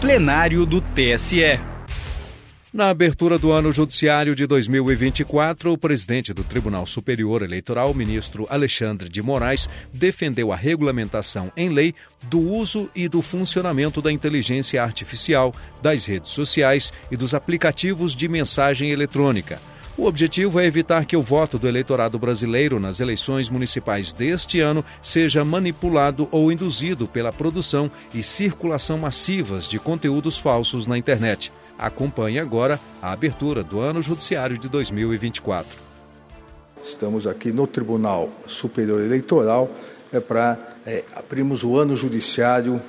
plenário do TSE. Na abertura do ano judiciário de 2024, o presidente do Tribunal Superior Eleitoral, ministro Alexandre de Moraes, defendeu a regulamentação em lei do uso e do funcionamento da inteligência artificial, das redes sociais e dos aplicativos de mensagem eletrônica. O objetivo é evitar que o voto do eleitorado brasileiro nas eleições municipais deste ano seja manipulado ou induzido pela produção e circulação massivas de conteúdos falsos na internet. Acompanhe agora a abertura do ano judiciário de 2024. Estamos aqui no Tribunal Superior Eleitoral é para é, abrirmos o ano judiciário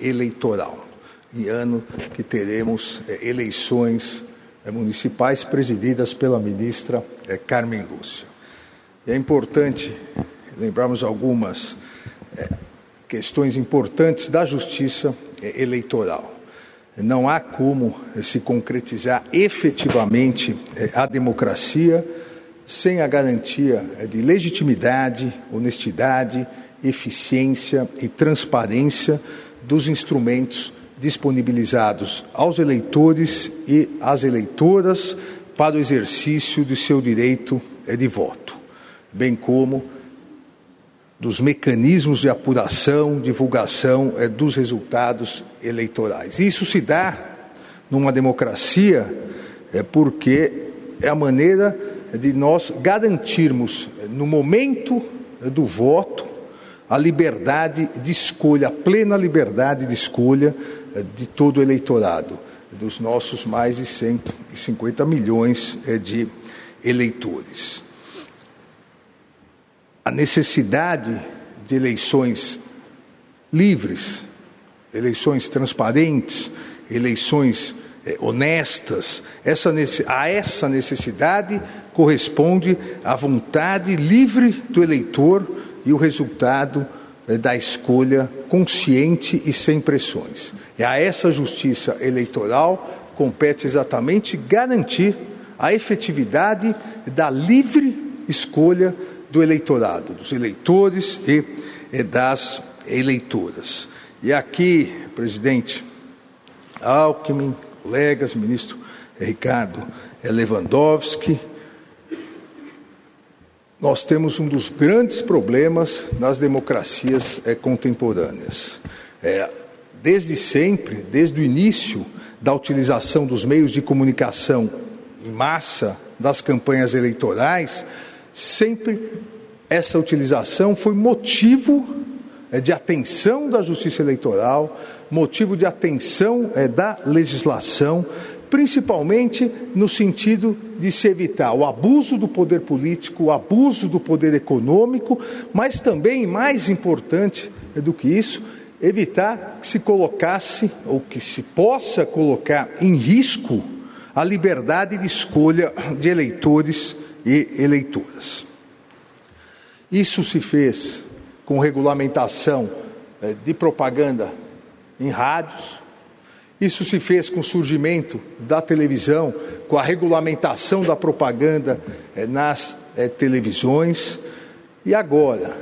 eleitoral, em ano que teremos é, eleições municipais presididas pela ministra é, Carmen Lúcia. É importante lembrarmos algumas é, questões importantes da justiça é, eleitoral não há como se concretizar efetivamente a democracia sem a garantia de legitimidade, honestidade, eficiência e transparência dos instrumentos disponibilizados aos eleitores e às eleitoras para o exercício de seu direito eh, de voto, bem como dos mecanismos de apuração, divulgação é, dos resultados eleitorais. Isso se dá numa democracia é, porque é a maneira de nós garantirmos, no momento do voto, a liberdade de escolha, a plena liberdade de escolha de todo o eleitorado, dos nossos mais de 150 milhões é, de eleitores a necessidade de eleições livres, eleições transparentes, eleições eh, honestas. Essa, a essa necessidade corresponde a vontade livre do eleitor e o resultado eh, da escolha consciente e sem pressões. E a essa justiça eleitoral compete exatamente garantir a efetividade da livre escolha do eleitorado, dos eleitores e, e das eleitoras. E aqui, presidente Alckmin, colegas, ministro Ricardo Lewandowski, nós temos um dos grandes problemas nas democracias é, contemporâneas. É, desde sempre, desde o início da utilização dos meios de comunicação em massa das campanhas eleitorais, sempre essa utilização foi motivo é, de atenção da Justiça Eleitoral, motivo de atenção é, da legislação, principalmente no sentido de se evitar o abuso do poder político, o abuso do poder econômico, mas também, mais importante do que isso, evitar que se colocasse ou que se possa colocar em risco a liberdade de escolha de eleitores e eleitoras. Isso se fez com regulamentação eh, de propaganda em rádios, isso se fez com o surgimento da televisão, com a regulamentação da propaganda eh, nas eh, televisões, e agora,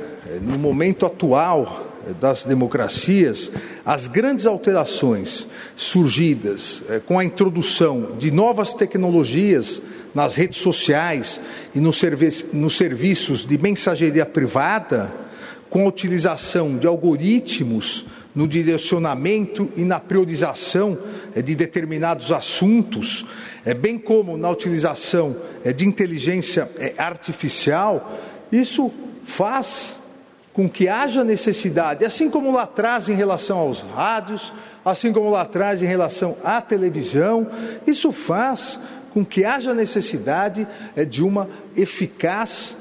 no momento atual das democracias, as grandes alterações surgidas com a introdução de novas tecnologias nas redes sociais e nos, servi nos serviços de mensageria privada, com a utilização de algoritmos no direcionamento e na priorização eh, de determinados assuntos, eh, bem como na utilização eh, de inteligência artificial, isso faz com que haja necessidade, assim como lá atrás em relação aos rádios, assim como lá atrás em relação à televisão, isso faz com que haja necessidade de uma eficaz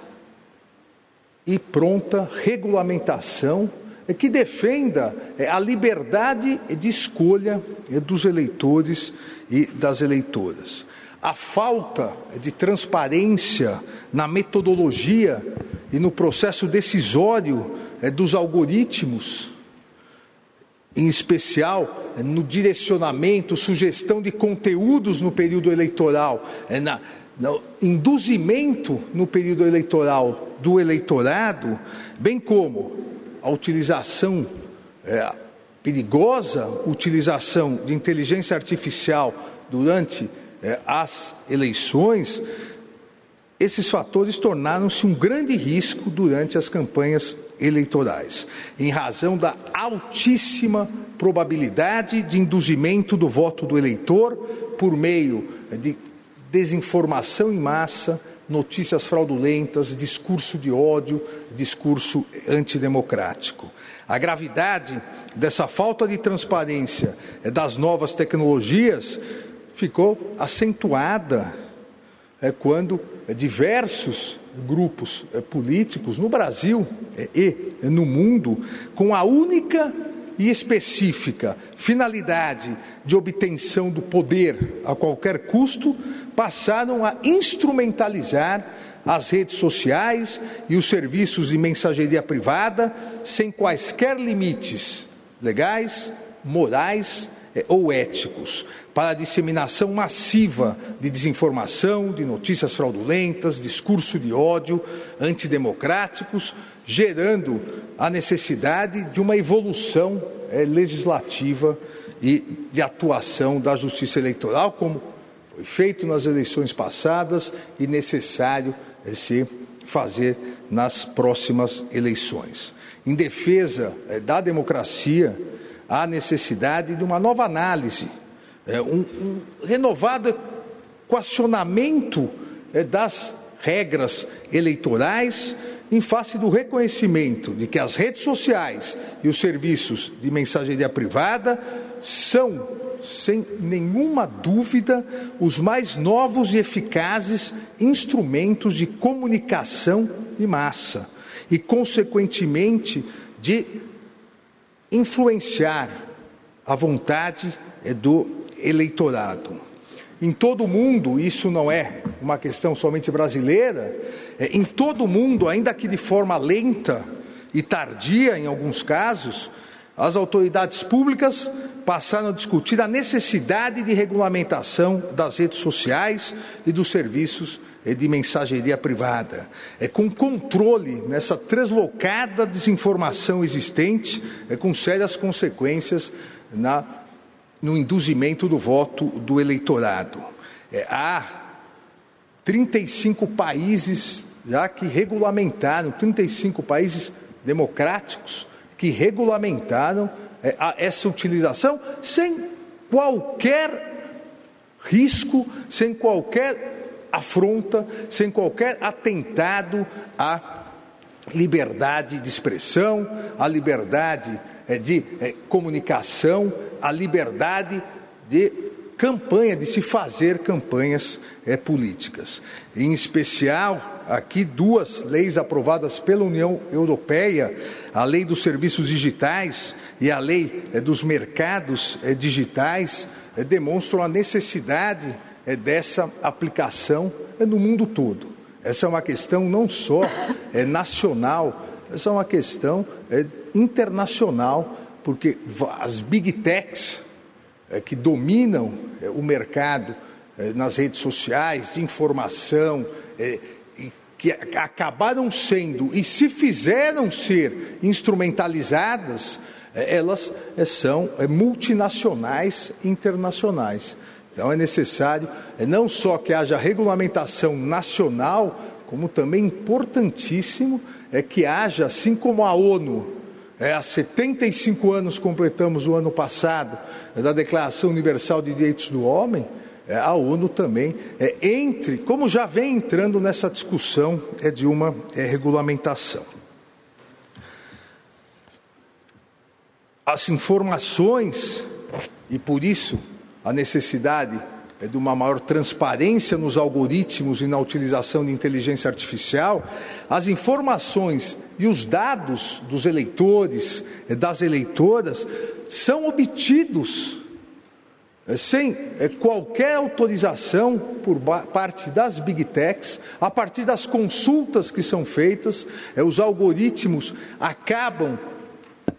e pronta regulamentação que defenda é, a liberdade de escolha dos eleitores e das eleitoras. A falta de transparência na metodologia e no processo decisório dos algoritmos em especial é, no direcionamento, sugestão de conteúdos no período eleitoral, é, na, no induzimento no período eleitoral do eleitorado, bem como a utilização é, perigosa utilização de inteligência artificial durante é, as eleições, esses fatores tornaram-se um grande risco durante as campanhas eleitorais, em razão da altíssima probabilidade de induzimento do voto do eleitor por meio de desinformação em massa, notícias fraudulentas, discurso de ódio, discurso antidemocrático. A gravidade dessa falta de transparência das novas tecnologias ficou acentuada é, quando diversos grupos é, políticos no Brasil é, e no mundo, com a única e específica finalidade de obtenção do poder a qualquer custo, passaram a instrumentalizar as redes sociais e os serviços de mensageria privada sem quaisquer limites legais, morais é, ou éticos para a disseminação massiva de desinformação, de notícias fraudulentas, discurso de ódio, antidemocráticos, gerando a necessidade de uma evolução é, legislativa e de atuação da justiça eleitoral, como foi feito nas eleições passadas e necessário é, se fazer nas próximas eleições. Em defesa é, da democracia, há necessidade de uma nova análise, um, um renovado equacionamento das regras eleitorais em face do reconhecimento de que as redes sociais e os serviços de mensageria privada são, sem nenhuma dúvida, os mais novos e eficazes instrumentos de comunicação de massa e, consequentemente, de influenciar a vontade do eleitorado. Em todo o mundo, isso não é uma questão somente brasileira, é, em todo o mundo, ainda que de forma lenta e tardia em alguns casos, as autoridades públicas passaram a discutir a necessidade de regulamentação das redes sociais e dos serviços é de mensageria privada, é com controle nessa translocada desinformação existente, é com sérias consequências na, no induzimento do voto do eleitorado. É, há 35 países já que regulamentaram, 35 países democráticos que regulamentaram é, essa utilização sem qualquer risco, sem qualquer afronta, sem qualquer atentado à liberdade de expressão, à liberdade eh, de eh, comunicação, à liberdade de campanha, de se fazer campanhas é, políticas. Em especial, aqui duas leis aprovadas pela União Europeia, a Lei dos Serviços Digitais e a Lei dos Mercados Digitais, demonstram a necessidade dessa aplicação no mundo todo. Essa é uma questão não só é, nacional, essa é uma questão é, internacional, porque as big techs é, que dominam é, o mercado é, nas redes sociais de informação, é, que acabaram sendo e se fizeram ser instrumentalizadas, elas são multinacionais internacionais. Então é necessário é, não só que haja regulamentação nacional, como também importantíssimo é que haja, assim como a ONU, é, há 75 anos completamos o ano passado é, da Declaração Universal de Direitos do Homem, é, a ONU também é, entre, como já vem entrando nessa discussão é de uma é, regulamentação. As informações, e por isso a necessidade é de uma maior transparência nos algoritmos e na utilização de inteligência artificial, as informações e os dados dos eleitores, e das eleitoras, são obtidos é, sem é, qualquer autorização por parte das big techs, a partir das consultas que são feitas, os algoritmos acabam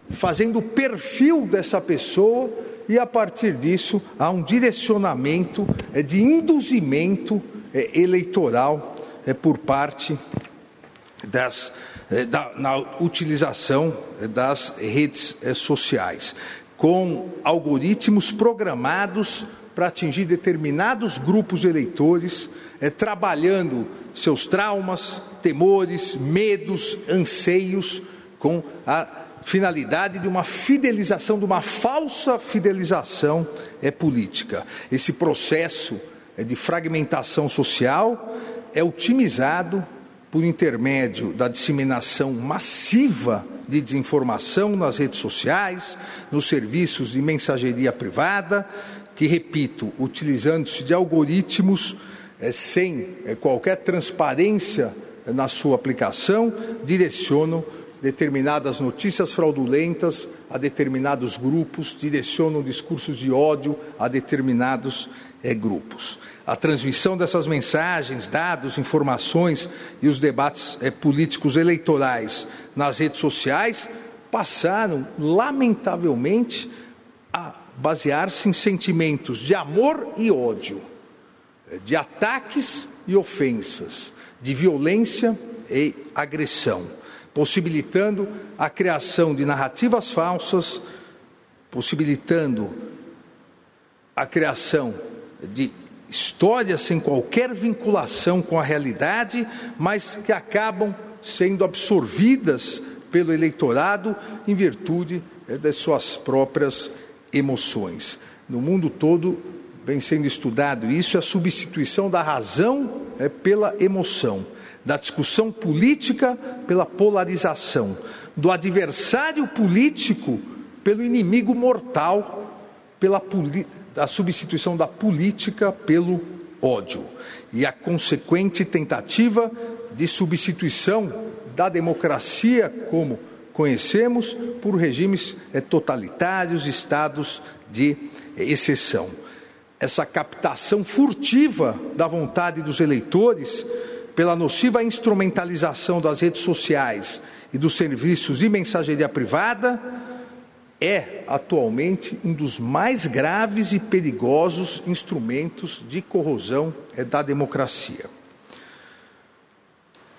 fazendo o perfil dessa pessoa e a partir disso há um direcionamento é, de induzimento é, eleitoral é, por parte das, da, na utilização das redes sociais. com algoritmos programados para atingir determinados grupos de eleitores, trabalhando seus traumas, temores, medos, anseios, com a finalidade de uma fidelização, de uma falsa fidelização é, política. Esse processo é, de fragmentação social é otimizado por intermédio da disseminação massiva de desinformação nas redes sociais, nos serviços de mensageria privada, que, repito, utilizando-se de algoritmos é, sem é, qualquer transparência na sua aplicação, direcionam determinadas notícias fraudulentas a determinados grupos, direcionam discursos de ódio a determinados é, grupos. A transmissão dessas mensagens, dados, informações e os debates é, políticos eleitorais nas redes sociais passaram, lamentavelmente, a basear-se em sentimentos de amor e ódio, de ataques e ofensas, de violência e agressão, possibilitando a criação de narrativas falsas, possibilitando a criação de histórias sem qualquer vinculação com a realidade, mas que acabam sendo absorvidas pelo eleitorado em virtude eh, das suas próprias emoções. No mundo todo vem sendo estudado isso, a substituição da razão é pela emoção, da discussão política pela polarização, do adversário político pelo inimigo mortal, pela da substituição da política pelo ódio e a consequente tentativa de substituição da democracia como conhecemos por regimes eh, totalitários, estados de exceção. Essa captação furtiva da vontade dos eleitores pela nociva instrumentalização das redes sociais e dos serviços de mensageria privada é atualmente um dos mais graves e perigosos instrumentos de corrosão da democracia.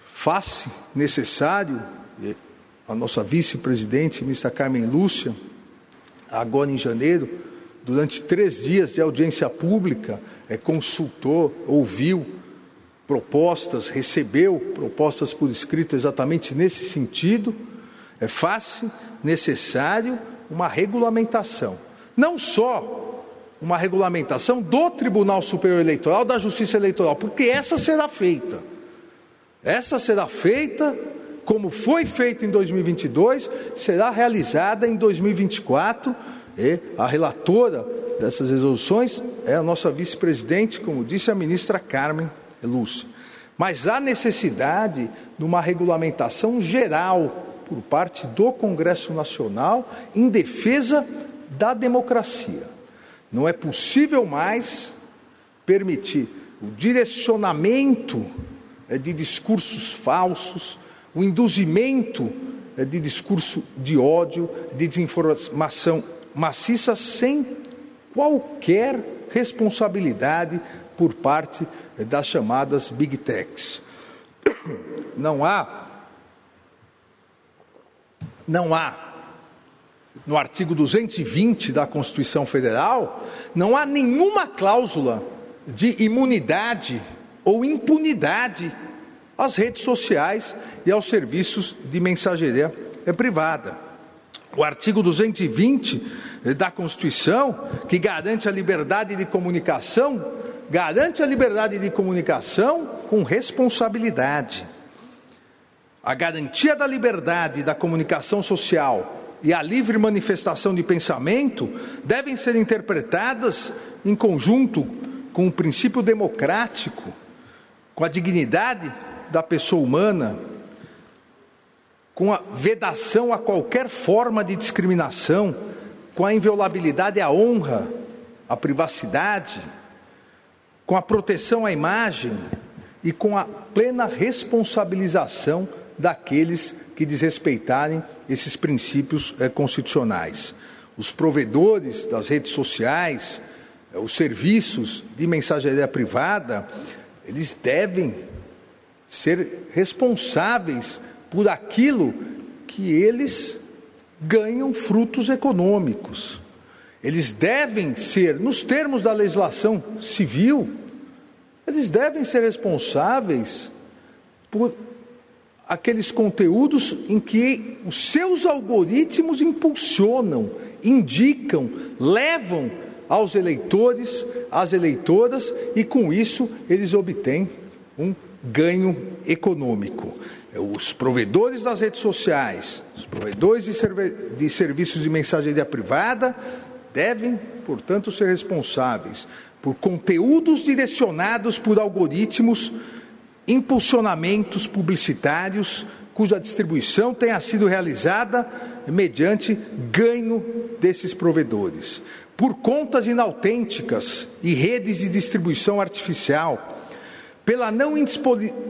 Faz necessário a nossa vice-presidente, ministra Carmen Lúcia, agora em janeiro, durante três dias de audiência pública, é, consultou, ouviu propostas, recebeu propostas por escrito exatamente nesse sentido. É fácil, necessário uma regulamentação. Não só uma regulamentação do Tribunal Superior Eleitoral, da Justiça Eleitoral, porque essa será feita. Essa será feita como foi feito em 2022, será realizada em 2024. E a relatora dessas resoluções é a nossa vice-presidente, como disse a ministra Carmen Lúcia. Mas há necessidade de uma regulamentação geral por parte do Congresso Nacional em defesa da democracia. Não é possível mais permitir o direcionamento é, de discursos falsos, o induzimento eh, de discurso de ódio, de desinformação maciça, sem qualquer responsabilidade por parte eh, das chamadas Big Techs. Não há, não há, no artigo 220 da Constituição Federal, não há nenhuma cláusula de imunidade ou impunidade às redes sociais e aos serviços de mensageria privada. O artigo 220 da Constituição, que garante a liberdade de comunicação, garante a liberdade de comunicação com responsabilidade. A garantia da liberdade da comunicação social e a livre manifestação de pensamento devem ser interpretadas em conjunto com o princípio democrático, com a dignidade da pessoa humana, com a vedação a qualquer forma de discriminação, com a inviolabilidade à honra, à privacidade, com a proteção à imagem e com a plena responsabilização daqueles que desrespeitarem esses princípios é, constitucionais. Os provedores das redes sociais, é, os serviços de mensageria privada, eles devem ser responsáveis por aquilo que eles ganham frutos econômicos. Eles devem ser, nos termos da legislação civil, eles devem ser responsáveis por aqueles conteúdos em que os seus algoritmos impulsionam, indicam, levam aos eleitores, às eleitoras, e com isso eles obtêm um ganho econômico. Os provedores das redes sociais, os provedores de, de serviços de mensageria privada devem, portanto, ser responsáveis por conteúdos direcionados por algoritmos, impulsionamentos publicitários cuja distribuição tenha sido realizada mediante ganho desses provedores, por contas inautênticas e redes de distribuição artificial pela não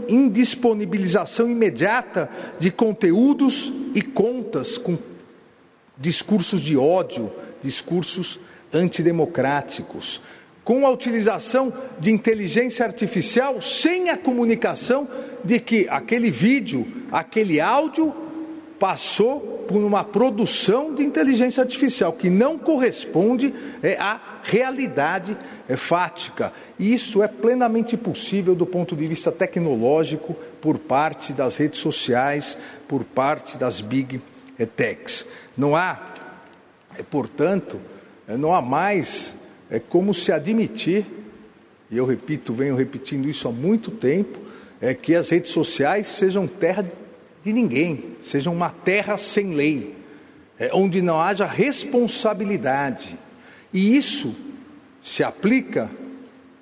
indisponibilização imediata de conteúdos e contas com discursos de ódio, discursos antidemocráticos, com a utilização de inteligência artificial sem a comunicação de que aquele vídeo, aquele áudio passou por uma produção de inteligência artificial que não corresponde é, à realidade é, fática. E isso é plenamente possível do ponto de vista tecnológico por parte das redes sociais, por parte das big é, techs. Não há, portanto, é, não há mais é, como se admitir, e eu repito, venho repetindo isso há muito tempo, é que as redes sociais sejam terra de ninguém, seja uma terra sem lei, é, onde não haja responsabilidade. E isso se aplica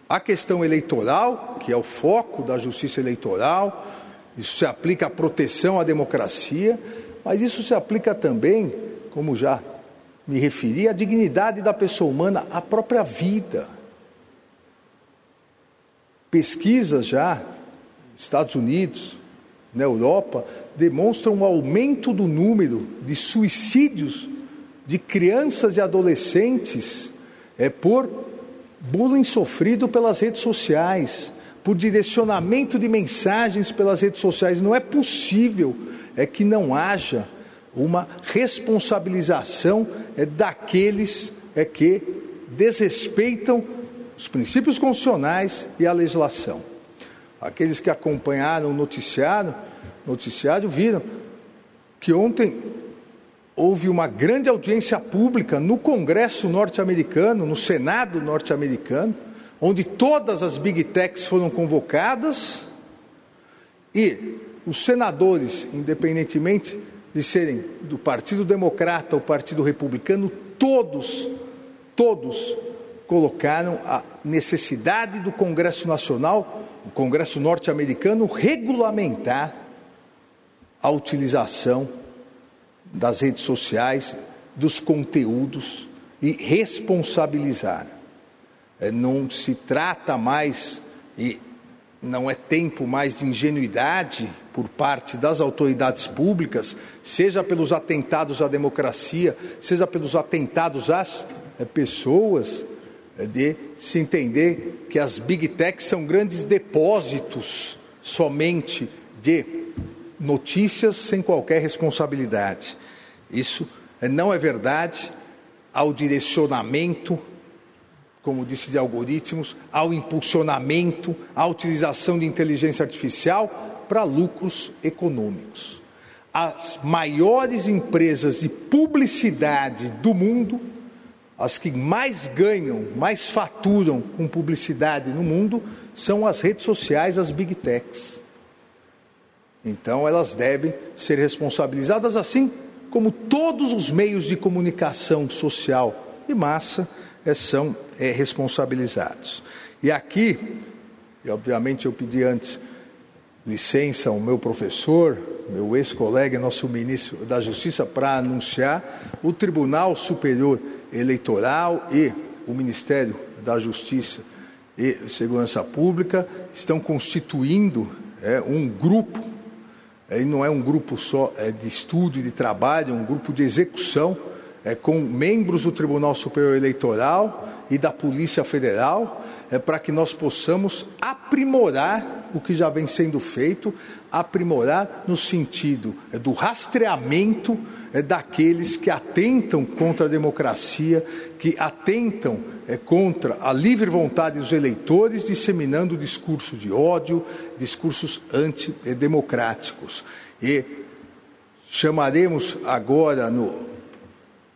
à questão eleitoral, que é o foco da justiça eleitoral, isso se aplica à proteção à democracia, mas isso se aplica também, como já me referi, à dignidade da pessoa humana, à própria vida. Pesquisas já, Estados Unidos, na Europa demonstram um aumento do número de suicídios de crianças e adolescentes é por bullying sofrido pelas redes sociais, por direcionamento de mensagens pelas redes sociais. Não é possível é que não haja uma responsabilização é, daqueles é que desrespeitam os princípios constitucionais e a legislação. Aqueles que acompanharam o noticiário, noticiário viram que ontem houve uma grande audiência pública no Congresso norte-americano, no Senado norte-americano, onde todas as big techs foram convocadas e os senadores, independentemente de serem do Partido Democrata ou Partido Republicano, todos, todos colocaram a necessidade do Congresso Nacional o Congresso norte-americano regulamentar a utilização das redes sociais, dos conteúdos e responsabilizar. É, não se trata mais e não é tempo mais de ingenuidade por parte das autoridades públicas, seja pelos atentados à democracia, seja pelos atentados às é, pessoas, é de se entender que as big techs são grandes depósitos somente de notícias sem qualquer responsabilidade. Isso é, não é verdade ao direcionamento, como disse, de algoritmos, ao impulsionamento, à utilização de inteligência artificial para lucros econômicos. As maiores empresas de publicidade do mundo as que mais ganham, mais faturam com publicidade no mundo são as redes sociais, as big techs. Então elas devem ser responsabilizadas assim como todos os meios de comunicação social e massa são é, responsabilizados. E aqui, e obviamente eu pedi antes licença ao meu professor, meu ex-colega, nosso ministro da Justiça, para anunciar o Tribunal Superior Eleitoral e o Ministério da Justiça e Segurança Pública estão constituindo é, um grupo, é, e não é um grupo só é, de estudo e de trabalho, é um grupo de execução é, com membros do Tribunal Superior Eleitoral e da Polícia Federal, é, para que nós possamos aprimorar o que já vem sendo feito, aprimorar no sentido é, do rastreamento é, daqueles que atentam contra a democracia, que atentam é, contra a livre vontade dos eleitores, disseminando discurso de ódio, discursos antidemocráticos. E chamaremos agora, no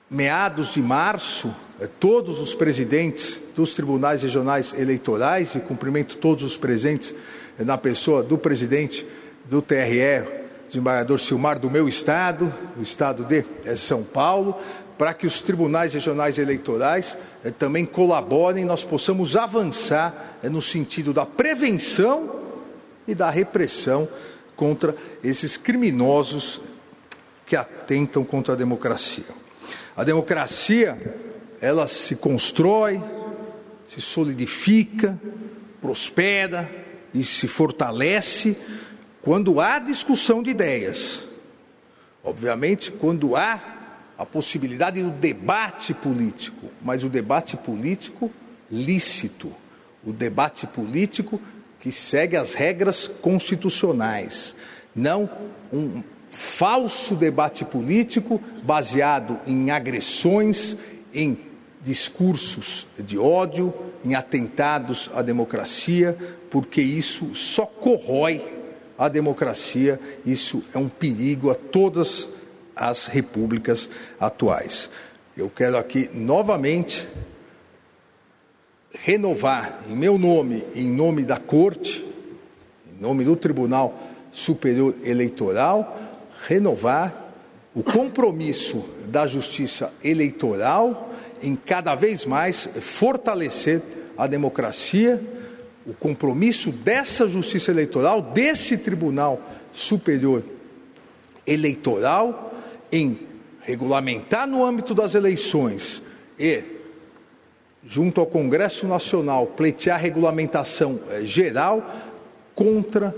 meados de março, é, todos os presidentes dos tribunais regionais eleitorais e cumprimento todos os presentes é, na pessoa do presidente do TRE, desembargador Silmar, do meu estado, do estado de é, São Paulo, para que os tribunais regionais eleitorais eh, também colaborem, nós possamos avançar eh, no sentido da prevenção e da repressão contra esses criminosos que atentam contra a democracia. A democracia, ela se constrói, se solidifica, prospera e se fortalece quando há discussão de ideias. Obviamente, quando há a possibilidade do debate político, mas o debate político lícito, o debate político que segue as regras constitucionais, não um falso debate político baseado em agressões, em discursos de ódio, em atentados à democracia, porque isso só corrói a democracia, isso é um perigo a todas as repúblicas atuais. Eu quero aqui novamente renovar em meu nome, em nome da Corte, em nome do Tribunal Superior Eleitoral, renovar o compromisso da Justiça Eleitoral em cada vez mais fortalecer a democracia o compromisso dessa Justiça Eleitoral, desse Tribunal Superior Eleitoral, em regulamentar no âmbito das eleições e, junto ao Congresso Nacional, pleitear regulamentação eh, geral contra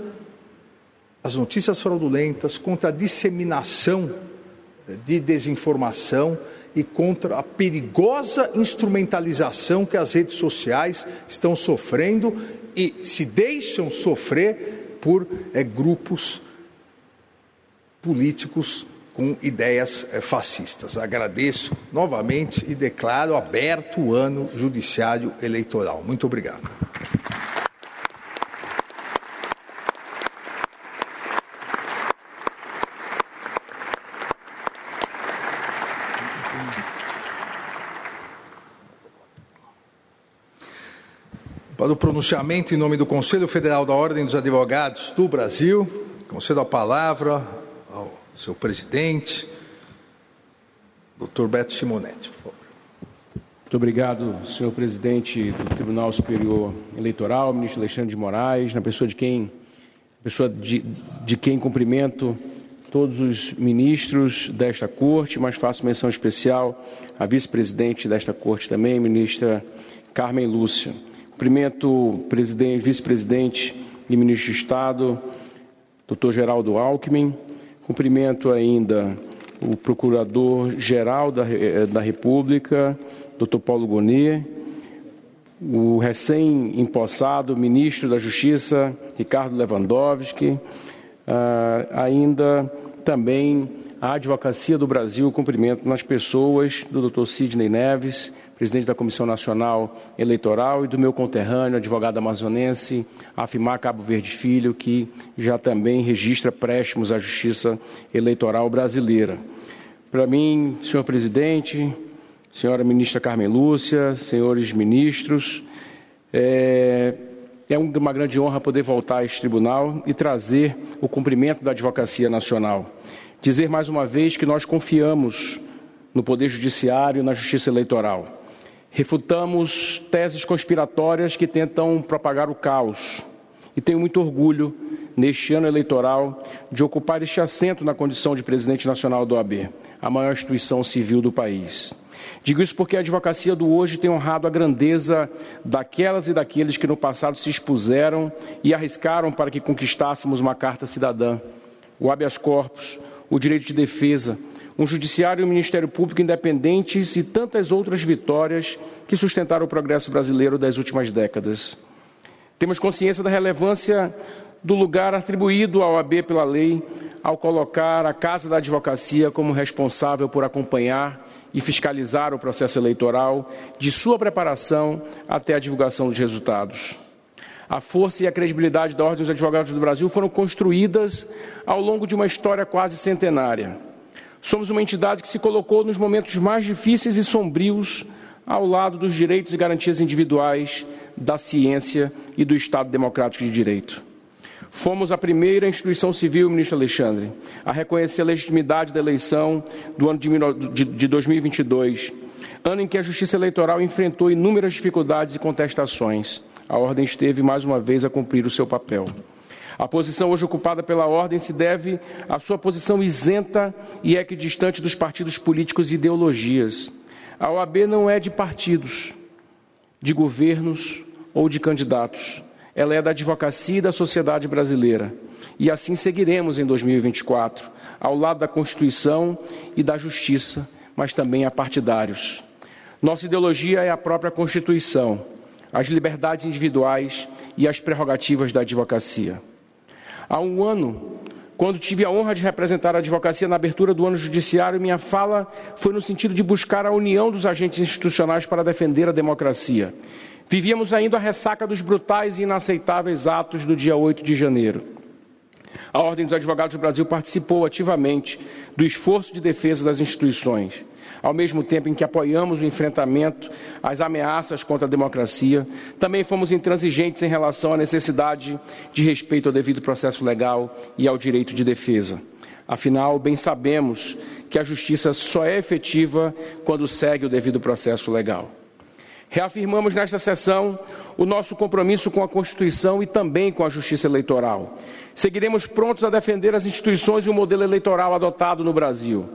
as notícias fraudulentas, contra a disseminação de desinformação e contra a perigosa instrumentalização que as redes sociais estão sofrendo e se deixam sofrer por é, grupos políticos com ideias é, fascistas. Agradeço novamente e declaro aberto o ano judiciário eleitoral. Muito obrigado. Para o pronunciamento em nome do Conselho Federal da Ordem dos Advogados do Brasil, concedo a palavra ao seu presidente, doutor Beto Simonetti, por favor. Muito obrigado, senhor presidente do Tribunal Superior Eleitoral, ministro Alexandre de Moraes, na pessoa de quem, pessoa de, de quem cumprimento todos os ministros desta corte, mas faço menção especial à vice-presidente desta corte também, ministra Carmen Lúcia. Cumprimento o vice-presidente e ministro de Estado, doutor Geraldo Alckmin. Cumprimento ainda o procurador-geral da, eh, da República, doutor Paulo Gonier, o recém-empossado ministro da Justiça, Ricardo Lewandowski, ah, ainda também a Advocacia do Brasil, cumprimento nas pessoas do doutor Sidney Neves, presidente da Comissão Nacional Eleitoral, e do meu conterrâneo, advogado amazonense, Afimar Cabo Verde Filho, que já também registra préstimos à Justiça Eleitoral Brasileira. Para mim, senhor presidente, senhora ministra Carmen Lúcia, senhores ministros, é, é uma grande honra poder voltar a este tribunal e trazer o cumprimento da Advocacia Nacional. Dizer mais uma vez que nós confiamos no Poder Judiciário e na Justiça Eleitoral. Refutamos teses conspiratórias que tentam propagar o caos. E tenho muito orgulho, neste ano eleitoral, de ocupar este assento na condição de presidente nacional do OAB, a maior instituição civil do país. Digo isso porque a advocacia do hoje tem honrado a grandeza daquelas e daqueles que no passado se expuseram e arriscaram para que conquistássemos uma carta cidadã, o habeas corpus, o direito de defesa, um judiciário e um Ministério Público independentes e tantas outras vitórias que sustentaram o progresso brasileiro das últimas décadas. Temos consciência da relevância do lugar atribuído ao AB pela lei ao colocar a Casa da Advocacia como responsável por acompanhar e fiscalizar o processo eleitoral, de sua preparação até a divulgação dos resultados. A força e a credibilidade da Ordem dos Advogados do Brasil foram construídas ao longo de uma história quase centenária. Somos uma entidade que se colocou nos momentos mais difíceis e sombrios ao lado dos direitos e garantias individuais, da ciência e do Estado Democrático de Direito. Fomos a primeira instituição civil, ministro Alexandre, a reconhecer a legitimidade da eleição do ano de 2022, ano em que a Justiça Eleitoral enfrentou inúmeras dificuldades e contestações. A Ordem esteve mais uma vez a cumprir o seu papel. A posição hoje ocupada pela Ordem se deve à sua posição isenta e equidistante dos partidos políticos e ideologias. A OAB não é de partidos, de governos ou de candidatos ela é da advocacia e da sociedade brasileira. E assim seguiremos em 2024, ao lado da Constituição e da Justiça, mas também a partidários. Nossa ideologia é a própria Constituição, as liberdades individuais e as prerrogativas da advocacia. Há um ano, quando tive a honra de representar a advocacia na abertura do ano judiciário, minha fala foi no sentido de buscar a união dos agentes institucionais para defender a democracia Vivíamos ainda a ressaca dos brutais e inaceitáveis atos do dia 8 de janeiro. A Ordem dos Advogados do Brasil participou ativamente do esforço de defesa das instituições, ao mesmo tempo em que apoiamos o enfrentamento às ameaças contra a democracia, também fomos intransigentes em relação à necessidade de respeito ao devido processo legal e ao direito de defesa. Afinal, bem sabemos que a justiça só é efetiva quando segue o devido processo legal. Reafirmamos nesta sessão o nosso compromisso com a Constituição e também com a Justiça Eleitoral. Seguiremos prontos a defender as instituições e o modelo eleitoral adotado no Brasil,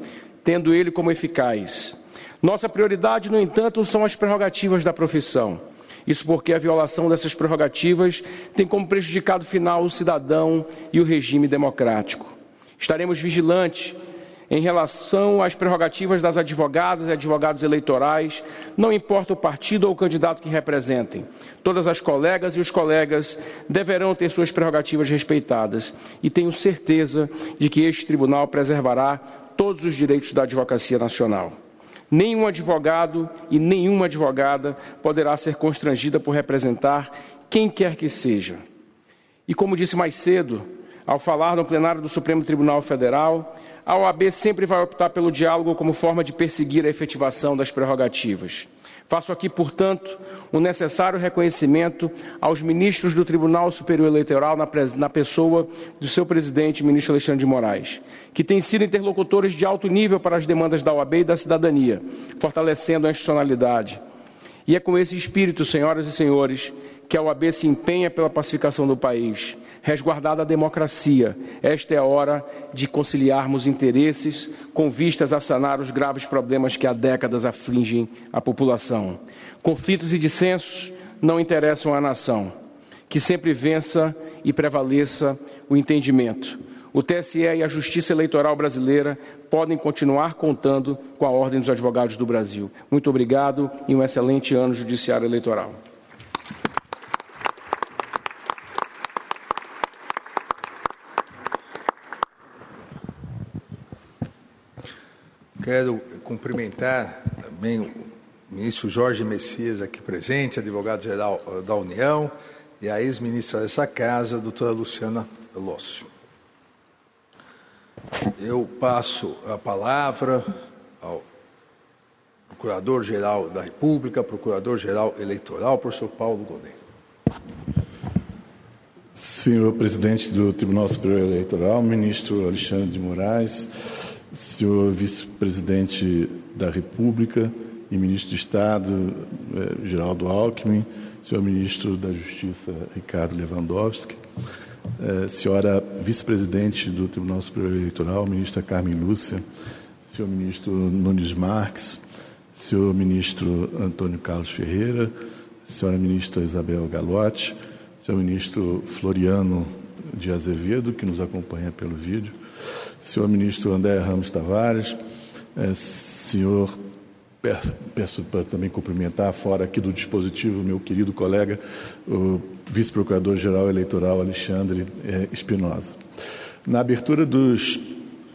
tendo ele como eficaz. Nossa prioridade, no entanto, são as prerrogativas da profissão. Isso porque a violação dessas prerrogativas tem como prejudicado final o cidadão e o regime democrático. Estaremos vigilantes em relação às prerrogativas das advogadas e advogados eleitorais, não importa o partido ou o candidato que representem. Todas as colegas e os colegas deverão ter suas prerrogativas respeitadas e tenho certeza de que este tribunal preservará todos os direitos da advocacia nacional. Nenhum advogado e nenhuma advogada poderá ser constrangida por representar quem quer que seja. E como disse mais cedo, ao falar no plenário do Supremo Tribunal Federal, a OAB sempre vai optar pelo diálogo como forma de perseguir a efetivação das prerrogativas. Faço aqui, portanto, o um necessário reconhecimento aos ministros do Tribunal Superior Eleitoral na, na, pessoa do seu presidente, ministro Alexandre de Moraes, que têm sido interlocutores de alto nível para as demandas da OAB e da cidadania, fortalecendo a institucionalidade. E é com esse espírito, senhoras e senhores, que a OAB se empenha pela pacificação do país, resguardada a democracia. Esta é a hora de conciliarmos interesses com vistas a sanar os graves problemas que há décadas afligem a população. Conflitos e dissensos não interessam à nação. Que sempre vença e prevaleça o entendimento. O TSE e a Justiça Eleitoral Brasileira podem continuar contando com a Ordem dos Advogados do Brasil. Muito obrigado e um excelente ano judiciário eleitoral. Quero cumprimentar também o ministro Jorge Messias, aqui presente, advogado-geral eh, da União, e a ex-ministra dessa casa, doutora Luciana Lócio. Eu passo a palavra ao Procurador-Geral da República, Procurador-Geral Eleitoral, professor Paulo Gonet. Senhor presidente do Tribunal Superior Eleitoral, ministro Alexandre de Moraes, senhor vice-presidente da República e ministro de Estado, eh, Geraldo Alckmin, senhor ministro da Justiça, Ricardo Lewandowski, eh, senhora vice-presidente do Tribunal Superior Eleitoral, ministra Carmen Lúcia, senhor ministro Nunes Marques, senhor ministro Antônio Carlos Ferreira, senhora ministra Isabel Galotti, senhor ministro Floriano de Azevedo, que nos acompanha pelo vídeo, senhor ministro André Ramos Tavares, É, senhor Peço para também cumprimentar, fora aqui do dispositivo, meu querido colega, o vice-procurador-geral eleitoral Alexandre eh, Espinosa. Na abertura dos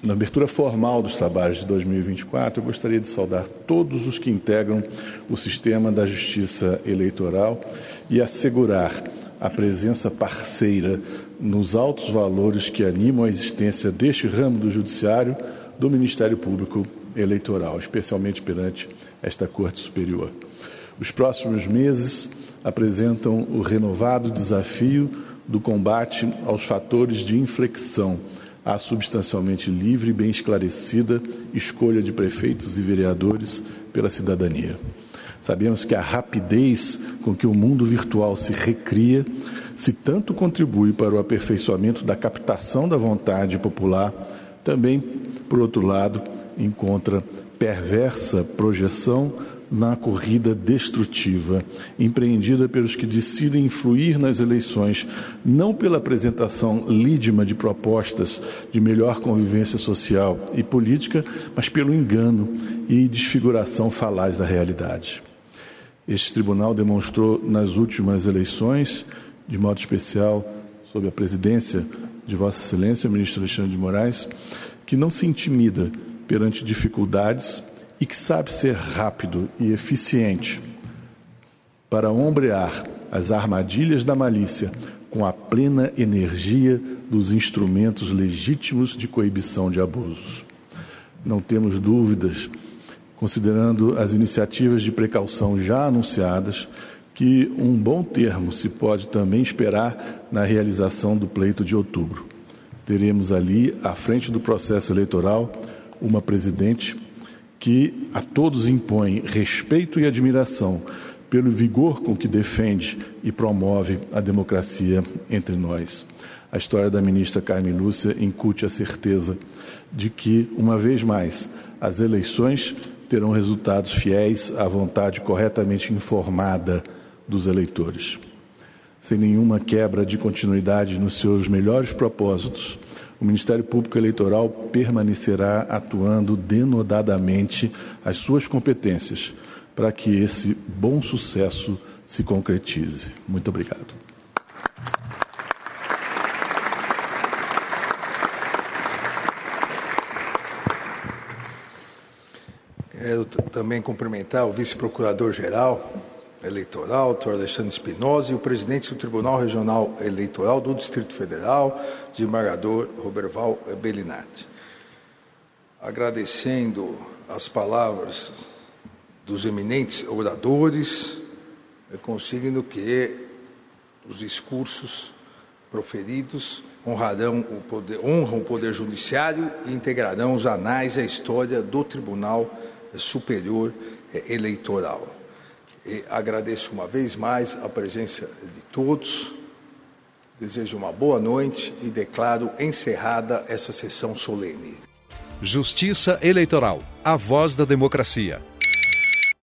na abertura formal dos trabalhos de 2024, eu gostaria de saudar todos os que integram o sistema da justiça eleitoral e assegurar a presença parceira nos altos valores que animam a existência deste ramo do Judiciário, do Ministério Público eleitoral, especialmente perante esta Corte Superior. Os próximos meses apresentam o renovado desafio do combate aos fatores de inflexão à substancialmente livre e bem esclarecida escolha de prefeitos e vereadores pela cidadania. Sabemos que a rapidez com que o mundo virtual se recria, se tanto contribui para o aperfeiçoamento da captação da vontade popular, também, por outro lado, encontra perversa projeção na corrida destrutiva, empreendida pelos que decidem influir nas eleições, não pela apresentação lídima de propostas de melhor convivência social e política, mas pelo engano e desfiguração falaz da realidade. Este tribunal demonstrou nas últimas eleições, de modo especial sob a presidência de Vossa Excelência, ministro Alexandre de Moraes, que não se intimida perante dificuldades e que sabe ser rápido e eficiente para ombrear as armadilhas da malícia com a plena energia dos instrumentos legítimos de coibição de abusos. Não temos dúvidas, considerando as iniciativas de precaução já anunciadas, que um bom termo se pode também esperar na realização do pleito de outubro. Teremos ali, à frente do processo eleitoral, uma presidente que a todos impõe respeito e admiração pelo vigor com que defende e promove a democracia entre nós. A história da ministra Carmen Lúcia incute a certeza de que, uma vez mais, as eleições terão resultados fiéis à vontade corretamente informada dos eleitores. Sem nenhuma quebra de continuidade nos seus melhores propósitos, o Ministério Público Eleitoral permanecerá atuando denodadamente as suas competências para que esse bom sucesso se concretize. Muito obrigado. Quero também cumprimentar o vice-procurador-geral Eleitoral, doutor Alexandre Espinosa, e o presidente do Tribunal Regional Eleitoral do Distrito Federal, desembargador Roberval Bellinati. Agradecendo as palavras dos eminentes oradores, consigo que os discursos proferidos honrarão o poder, honram o poder judiciário e integrarão os anais e a história do Tribunal Superior Eleitoral. E agradeço uma vez mais a presença de todos. Desejo uma boa noite e declaro encerrada essa sessão solene. Justiça Eleitoral, a voz da democracia.